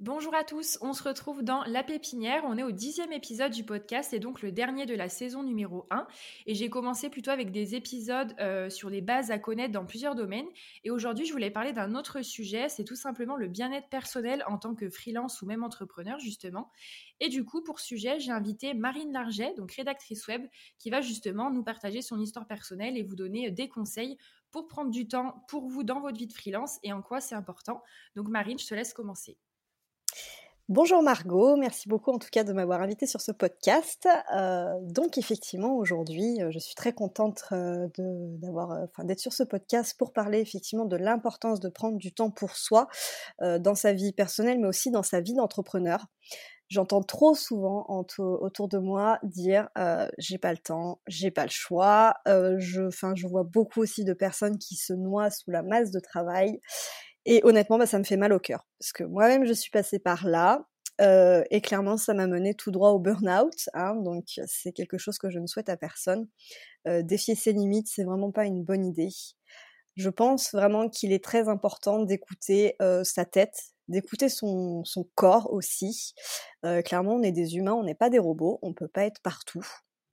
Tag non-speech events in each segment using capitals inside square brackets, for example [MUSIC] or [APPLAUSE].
Bonjour à tous, on se retrouve dans La Pépinière. On est au dixième épisode du podcast et donc le dernier de la saison numéro 1. Et j'ai commencé plutôt avec des épisodes euh, sur les bases à connaître dans plusieurs domaines. Et aujourd'hui, je voulais parler d'un autre sujet, c'est tout simplement le bien-être personnel en tant que freelance ou même entrepreneur, justement. Et du coup, pour sujet, j'ai invité Marine Larget, donc rédactrice web, qui va justement nous partager son histoire personnelle et vous donner des conseils pour prendre du temps pour vous dans votre vie de freelance et en quoi c'est important. Donc Marine, je te laisse commencer. Bonjour Margot, merci beaucoup en tout cas de m'avoir invité sur ce podcast. Euh, donc effectivement aujourd'hui, euh, je suis très contente euh, d'avoir, d'être sur ce podcast pour parler effectivement de l'importance de prendre du temps pour soi dans sa vie personnelle, mais aussi dans sa vie d'entrepreneur. J'entends trop souvent autour de moi dire j'ai pas le temps, j'ai pas le choix. je vois beaucoup aussi de personnes qui se noient sous la masse de travail et honnêtement, bah, ça me fait mal au cœur. Parce que moi-même, je suis passée par là. Euh, et clairement, ça m'a mené tout droit au burn-out. Hein, donc, c'est quelque chose que je ne souhaite à personne. Euh, défier ses limites, c'est vraiment pas une bonne idée. Je pense vraiment qu'il est très important d'écouter euh, sa tête, d'écouter son, son, corps aussi. Clairement, on est des humains, on n'est pas des robots, on peut pas être partout.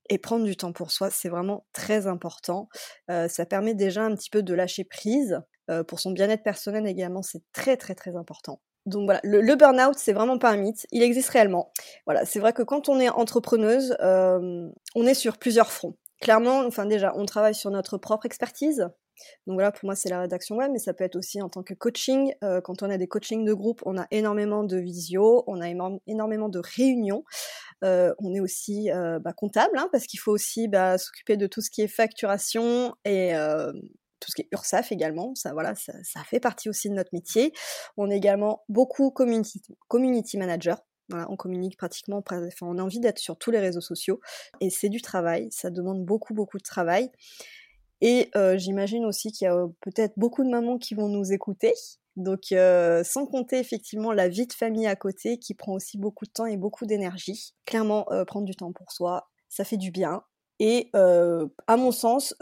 Et prendre du temps pour soi, c'est vraiment très important. Ça permet déjà un petit peu de lâcher prise, euh, pour son bien-être personnel également, c'est très très très important. Donc voilà, le, le burn-out, c'est vraiment pas un mythe, il existe réellement. Voilà, c'est vrai que quand on est entrepreneuse, euh, on est sur plusieurs fronts. Clairement, enfin déjà, on travaille sur notre propre expertise. Donc voilà, pour moi, c'est la rédaction web, mais ça peut être aussi en tant que coaching. Euh, quand on a des coachings de groupe, on a énormément de visio, on a énormément de réunions. Euh, on est aussi euh, bah, comptable, hein, parce qu'il faut aussi bah, s'occuper de tout ce qui est facturation et tout ce qui est URSAF également, ça voilà, ça, fait partie aussi de notre métier. On est également beaucoup community, community manager. Voilà, on communique pratiquement, on a envie d'être sur tous les réseaux sociaux et c'est du travail, ça demande beaucoup beaucoup de travail. Et euh, j'imagine aussi qu'il y a peut-être beaucoup de mamans qui vont nous écouter. Donc euh, sans compter effectivement la vie de famille à côté qui prend aussi beaucoup de temps et beaucoup d'énergie. Clairement, euh, prendre du temps pour soi, ça fait du bien. Et à mon sens,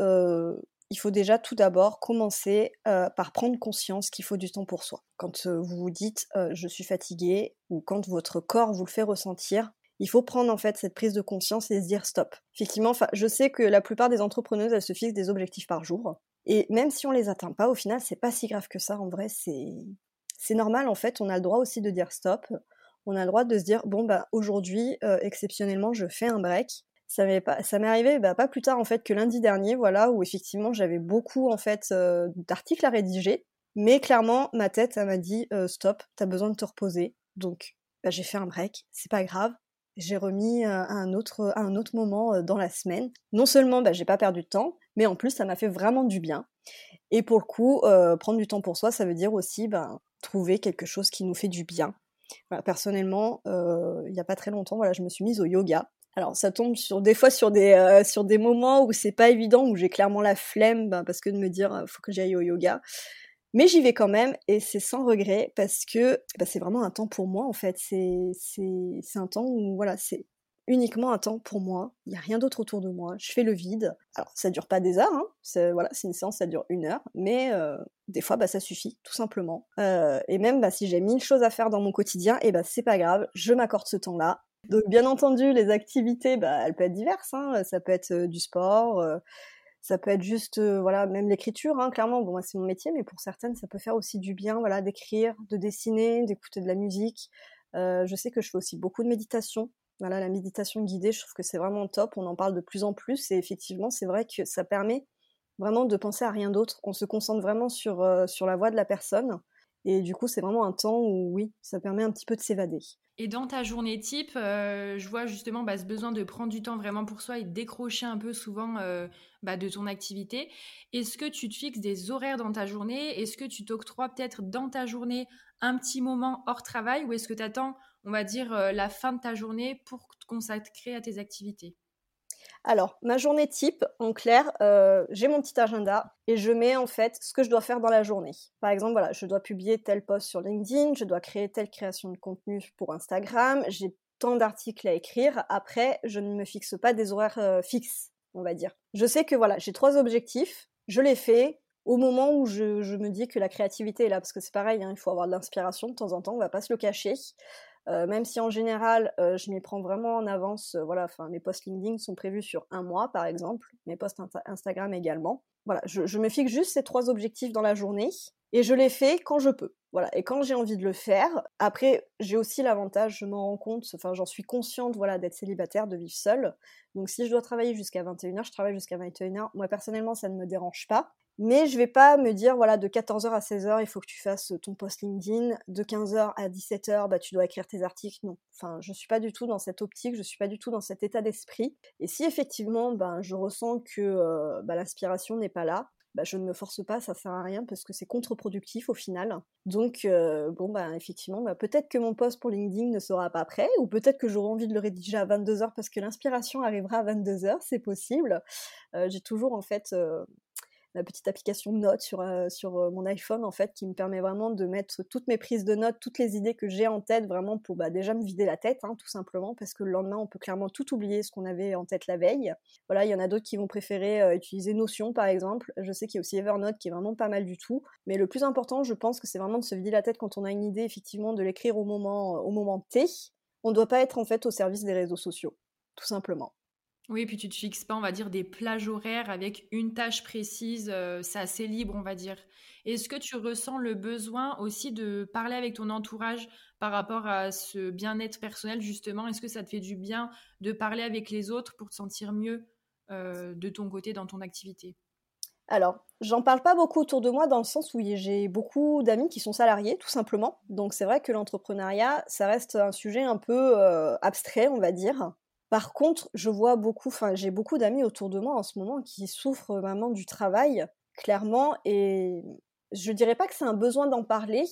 il faut déjà tout d'abord commencer euh, par prendre conscience qu'il faut du temps pour soi. Quand euh, vous vous dites euh, je suis fatigué ou quand votre corps vous le fait ressentir, il faut prendre en fait cette prise de conscience et se dire stop. Effectivement, je sais que la plupart des entrepreneuses elles se fixent des objectifs par jour et même si on les atteint pas, au final c'est pas si grave que ça. En vrai, c'est c'est normal en fait. On a le droit aussi de dire stop. On a le droit de se dire bon bah aujourd'hui exceptionnellement je fais un break ça m'est arrivé bah, pas plus tard en fait que lundi dernier, voilà, où effectivement j'avais beaucoup en fait euh, d'articles à rédiger, mais clairement ma tête m'a dit euh, stop, t'as besoin de te reposer, donc bah, j'ai fait un break, c'est pas grave, j'ai remis euh, à un autre un autre moment dans la semaine. Non seulement bah, j'ai pas perdu de temps, mais en plus ça m'a fait vraiment du bien. Et pour le coup, prendre du temps pour soi, ça veut dire aussi bah, trouver quelque chose qui nous fait du bien. personnellement, il n'y a pas très longtemps, voilà, je me suis mise au yoga. Alors ça tombe sur des fois sur des euh, sur des moments où c'est pas évident où j'ai clairement la flemme bah, parce que de me dire euh, faut que j'aille au yoga. Mais j'y vais quand même et c'est sans regret parce que bah, c'est vraiment un temps pour moi en fait. C'est c'est c'est un temps où voilà c'est uniquement un temps pour moi. Il y a rien d'autre autour de moi. Je fais le vide. Alors ça dure pas des heures. Hein. C'est voilà c'est une séance ça dure une heure, mais euh, des fois bah ça suffit tout simplement. et même si j'ai mille choses à faire dans mon quotidien et bah c'est pas grave. Je m'accorde ce temps là donc bien entendu, les activités, bah, elles peuvent être diverses. Hein. Ça peut être du sport, ça peut être juste, voilà, même l'écriture. Hein, clairement, bon, moi c'est mon métier, mais pour certaines, ça peut faire aussi du bien, voilà, d'écrire, de dessiner, d'écouter de la musique. je sais que je fais aussi beaucoup de méditation. Voilà, la méditation guidée, je trouve que c'est vraiment top. On en parle de plus en plus, et effectivement, c'est vrai que ça permet vraiment de penser à rien d'autre. On se concentre vraiment sur la voix de la personne Et du coup, c'est vraiment un temps où, oui, ça permet un petit peu de s'évader. Et dans ta journée type, euh, je vois justement bah, ce besoin de prendre du temps vraiment pour soi et de décrocher un peu souvent euh, bah, de ton activité. Est-ce que tu te fixes des horaires dans ta journée? Est-ce que tu t'octroies peut-être dans ta journée un petit moment hors travail ou est-ce que tu attends, on va dire, euh, la fin de ta journée pour te consacrer à tes activités? Alors, ma journée type, en clair, euh, j'ai mon petit agenda et je mets en fait ce que je dois faire dans la journée. Par exemple, voilà, je dois publier tel post sur LinkedIn, je dois créer telle création de contenu pour Instagram, j'ai tant d'articles à écrire. Après, je ne me fixe pas des horaires euh, fixes, on va dire. Je sais que voilà, j'ai trois objectifs, je les fais au moment où je, me dis que la créativité est là, parce que c'est pareil, hein, il faut avoir de l'inspiration de temps en temps, on va pas se le cacher. Euh, même si en général, euh, je m'y prends vraiment en avance. Euh, voilà, enfin, mes posts LinkedIn sont prévus sur un mois, par exemple. Mes posts Instagram également. Voilà, je, me fixe juste ces trois objectifs dans la journée et je les fais quand je peux. Voilà, et quand j'ai envie de le faire. Après, j'ai aussi l'avantage, je m'en rends compte, enfin, j'en suis consciente, voilà, d'être célibataire, de vivre seule. Donc, si je dois travailler jusqu'à 21h, je travaille jusqu'à 21h. Moi, personnellement, ça ne me dérange pas. Mais je vais pas me dire, voilà, de 14h à 16h, il faut que tu fasses ton post LinkedIn. De 15h à 17h, bah, tu dois écrire tes articles. Non. Enfin, je suis pas du tout dans cette optique, je suis pas du tout dans cet état d'esprit. Et si effectivement, ben, je ressens que euh, bah, l'inspiration n'est pas là, bah, je ne me force pas, ça sert à rien parce que c'est contre-productif au final. Donc, euh, bon, bah, effectivement, peut-être que mon post pour LinkedIn ne sera pas prêt, ou peut-être que j'aurai envie de le rédiger à 22h parce que l'inspiration arrivera à 22h, c'est possible. Euh, j'ai toujours, en fait, ma petite application notes sur, euh, sur euh, mon iPhone en fait qui me permet vraiment de mettre toutes mes prises de notes, toutes les idées que j'ai en tête vraiment pour bah, déjà me vider la tête hein, tout simplement parce que le lendemain on peut clairement tout oublier ce qu'on avait en tête la veille. Voilà, il y en a d'autres qui vont préférer euh, utiliser Notion par exemple. Je sais qu'il y a aussi Evernote qui est vraiment pas mal du tout, mais le plus important je pense que c'est vraiment de se vider la tête quand on a une idée effectivement de l'écrire au moment au moment T. On ne doit pas être en fait au service des réseaux sociaux, tout simplement. Oui, puis tu te fixes pas, on va dire, des plages horaires avec une tâche précise, euh, c'est assez libre, on va dire. Est-ce que tu ressens le besoin aussi de parler avec ton entourage par rapport à ce bien-être personnel, justement? Est-ce que ça te fait du bien de parler avec les autres pour te sentir mieux euh, de ton côté dans ton activité? Alors, j'en parle pas beaucoup autour de moi dans le sens où j'ai beaucoup d'amis qui sont salariés, tout simplement. Donc c'est vrai que l'entrepreneuriat, ça reste un sujet un peu euh, abstrait, on va dire. Par contre, je vois beaucoup, enfin, j'ai beaucoup d'amis autour de moi en ce moment qui souffrent vraiment du travail, clairement, et je dirais pas que c'est un besoin d'en parler,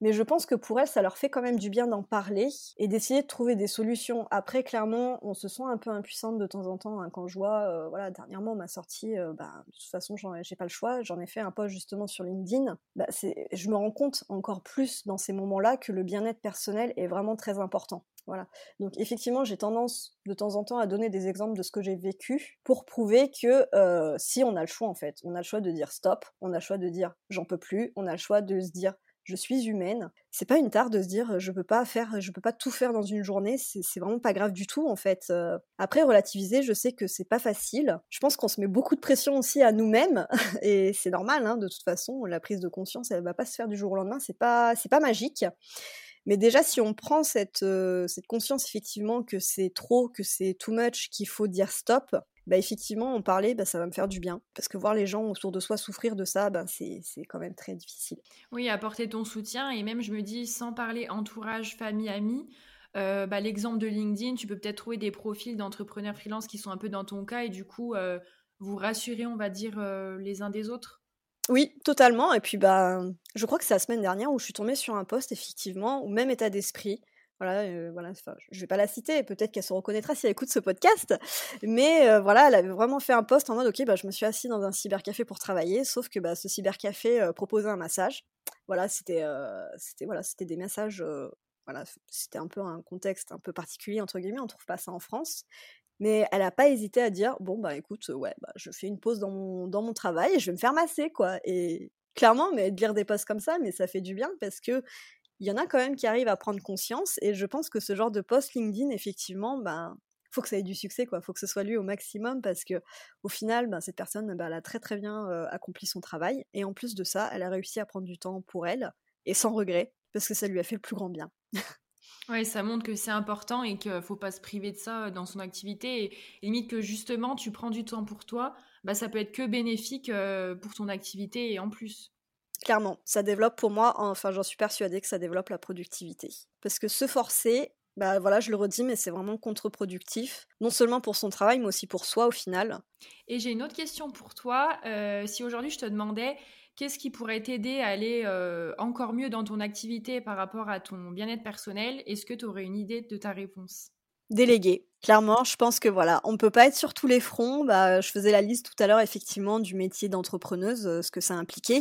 mais je pense que pour elles, ça leur fait quand même du bien d'en parler et d'essayer de trouver des solutions. Après, clairement, on se sent un peu impuissante de temps en temps hein, quand je vois, euh, voilà, dernièrement, m'a sorti, euh, bah, de toute façon, j'ai pas le choix, j'en ai fait un post justement sur LinkedIn. Bah, je me rends compte encore plus dans ces moments-là que le bien-être personnel est vraiment très important. Voilà. Donc effectivement, j'ai tendance de temps en temps à donner des exemples de ce que j'ai vécu pour prouver que euh, si on a le choix en fait, on a le choix de dire stop, on a le choix de dire j'en peux plus, on a le choix de se dire je suis humaine. C'est pas une tare de se dire je peux pas faire, je peux pas tout faire dans une journée. C'est vraiment pas grave du tout en fait. Euh. après relativiser, je sais que c'est pas facile. Je pense qu'on se met beaucoup de pression aussi à nous-mêmes [LAUGHS] et c'est normal. Hein, de toute façon, la prise de conscience, elle va pas se faire du jour au lendemain. C'est pas, c'est pas magique. Mais déjà, si on prend cette, euh, cette conscience effectivement que c'est trop, que c'est too much, qu'il faut dire stop, bah effectivement, en parler, bah, ça va me faire du bien. Parce que voir les gens autour de soi souffrir de ça, bah, c'est quand même très difficile. Oui, apporter ton soutien, et même je me dis, sans parler entourage, famille, amis, euh, bah, l'exemple de LinkedIn, tu peux peut-être trouver des profils d'entrepreneurs freelance qui sont un peu dans ton cas, et du coup, euh, vous rassurer, on va dire, les uns des autres. Oui, totalement. Et puis, bah, je crois que c'est la semaine dernière où je suis tombée sur un poste, effectivement, au même état d'esprit, voilà, euh, voilà, je vais pas la citer, peut-être qu'elle se reconnaîtra si elle écoute ce podcast, mais euh, voilà, elle avait vraiment fait un post en mode ok, bah je me suis assise dans un cybercafé pour travailler, sauf que bah ce cybercafé euh, proposait un massage. Voilà, c'était c'était voilà, c'était des massages voilà, c'était un peu un contexte un peu particulier entre guillemets, on trouve pas ça en France. Mais elle a pas hésité à dire bon bah écoute ouais bah je fais une pause dans mon travail et je vais me faire masser quoi et clairement mais de lire des posts comme ça mais ça fait du bien parce que il y en a quand même qui arrivent à prendre conscience et je pense que ce genre de post LinkedIn, effectivement, ben, faut que ça ait du succès, quoi. Faut que ce soit lui au maximum parce que, au final, ben, cette personne, elle a très très bien euh, accompli son travail et en plus de ça, elle a réussi à prendre du temps pour elle et sans regret parce que ça lui a fait le plus grand bien. Oui, ça montre que c'est important et qu'il faut pas se priver de ça euh, dans son activité. Et, limite que justement, tu prends du temps pour toi, bah, ça peut être que bénéfique euh, pour ton activité et en plus. Clairement, ça développe pour moi, enfin j'en suis persuadée que ça développe la productivité. Parce que se forcer, bah voilà, je le redis, mais c'est vraiment contre-productif, non seulement pour son travail, mais aussi pour soi au final. Et j'ai une autre question pour toi. Euh, si aujourd'hui je te demandais qu'est-ce qui pourrait t'aider à aller euh, encore mieux dans ton activité par rapport à ton bien-être personnel, est-ce que tu aurais une idée de ta réponse? Déléguer. Clairement, je pense que voilà, on peut pas être sur tous les fronts. Bah, je faisais la liste tout à l'heure effectivement du métier d'entrepreneuse, euh, ce que ça impliquait.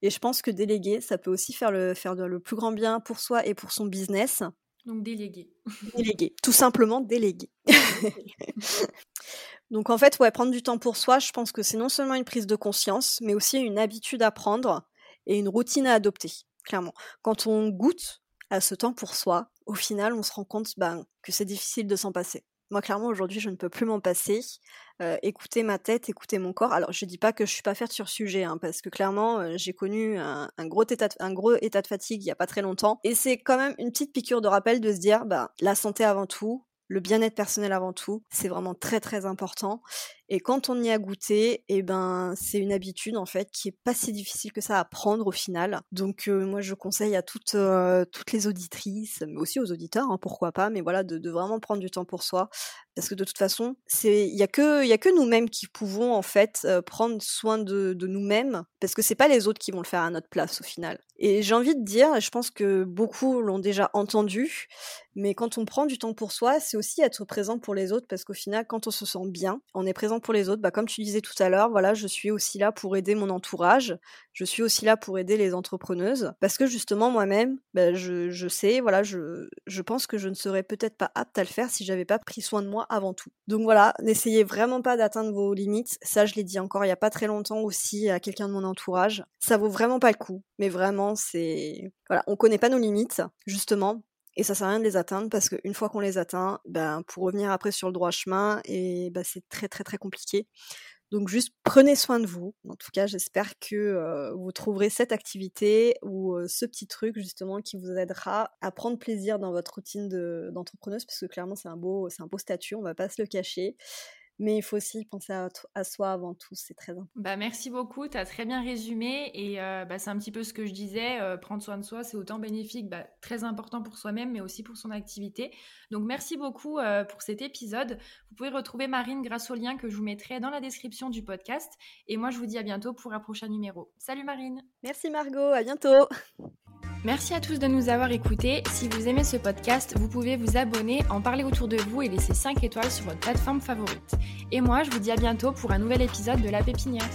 Et je pense que déléguer, ça peut aussi faire le, faire le plus grand bien pour soi et pour son business. Donc déléguer. Déléguer, tout simplement déléguer. [LAUGHS] [LAUGHS] Donc en fait, ouais, prendre du temps pour soi, je pense que c'est non seulement une prise de conscience, mais aussi une habitude à prendre et une routine à adopter, clairement. Quand on goûte à ce temps pour soi, au final, on se rend compte ben, que c'est difficile de s'en passer. Moi, clairement, aujourd'hui, je ne peux plus m'en passer. Euh, écouter ma tête, écouter mon corps. Alors, je dis pas que je suis pas faite sur sujet, hein, parce que clairement, euh, j'ai connu un, gros état de, un gros état de fatigue il y a pas très longtemps. Et c'est quand même une petite piqûre de rappel de se dire, bah, la santé avant tout, le bien-être personnel avant tout, c'est vraiment très très important. Et quand on y a goûté, eh ben c'est une habitude en fait qui est pas si difficile que ça à prendre au final. Donc euh, moi je conseille à toutes euh, toutes les auditrices, mais aussi aux auditeurs, hein, pourquoi pas, mais voilà de, vraiment prendre du temps pour soi, parce que de toute façon il y a que que nous-mêmes qui pouvons en fait euh, prendre soin de, de nous-mêmes, parce que c'est pas les autres qui vont le faire à notre place au final. Et j'ai envie de dire, et je pense que beaucoup l'ont déjà entendu, mais quand on prend du temps pour soi, c'est aussi être présent pour les autres, parce qu'au final quand on se sent bien, on est présent pour les autres. Bah, comme tu disais tout à l'heure, voilà, je suis aussi là pour aider mon entourage. Je suis aussi là pour aider les entrepreneuses. Parce que justement, moi-même, bah, je, je, sais, voilà, je, je pense que je ne serais peut-être pas apte à le faire si j'avais pas pris soin de moi avant tout. Donc voilà, n'essayez vraiment pas d'atteindre vos limites. Ça, je l'ai dit encore il y a pas très longtemps aussi à quelqu'un de mon entourage. Ça vaut vraiment pas le coup. Mais vraiment, c'est, voilà, on connaît pas nos limites, justement. Et ça sert à rien de les atteindre parce qu'une fois qu'on les atteint, ben, pour revenir après sur le droit chemin, et ben, c'est très très très compliqué. Donc juste prenez soin de vous. En tout cas, j'espère que euh, vous trouverez cette activité ou euh, ce petit truc justement qui vous aidera à prendre plaisir dans votre routine d'entrepreneuse parce que clairement c'est un beau c'est un beau statut, on va pas se le cacher mais il faut aussi penser à, soi avant tout, c'est très important. Bah, merci beaucoup, tu as très bien résumé et euh, bah, c'est un petit peu ce que je disais, euh, prendre soin de soi, c'est autant bénéfique, bah, très important pour soi-même, mais aussi pour son activité. Donc merci beaucoup euh, pour cet épisode. Vous pouvez retrouver Marine grâce au lien que je vous mettrai dans la description du podcast et moi je vous dis à bientôt pour un prochain numéro. Salut Marine Merci Margot, à bientôt Merci à tous de nous avoir écoutés. Si vous aimez ce podcast, vous pouvez vous abonner, en parler autour de vous et laisser 5 étoiles sur votre plateforme favorite. Et moi, je vous dis à bientôt pour un nouvel épisode de La Pépinière.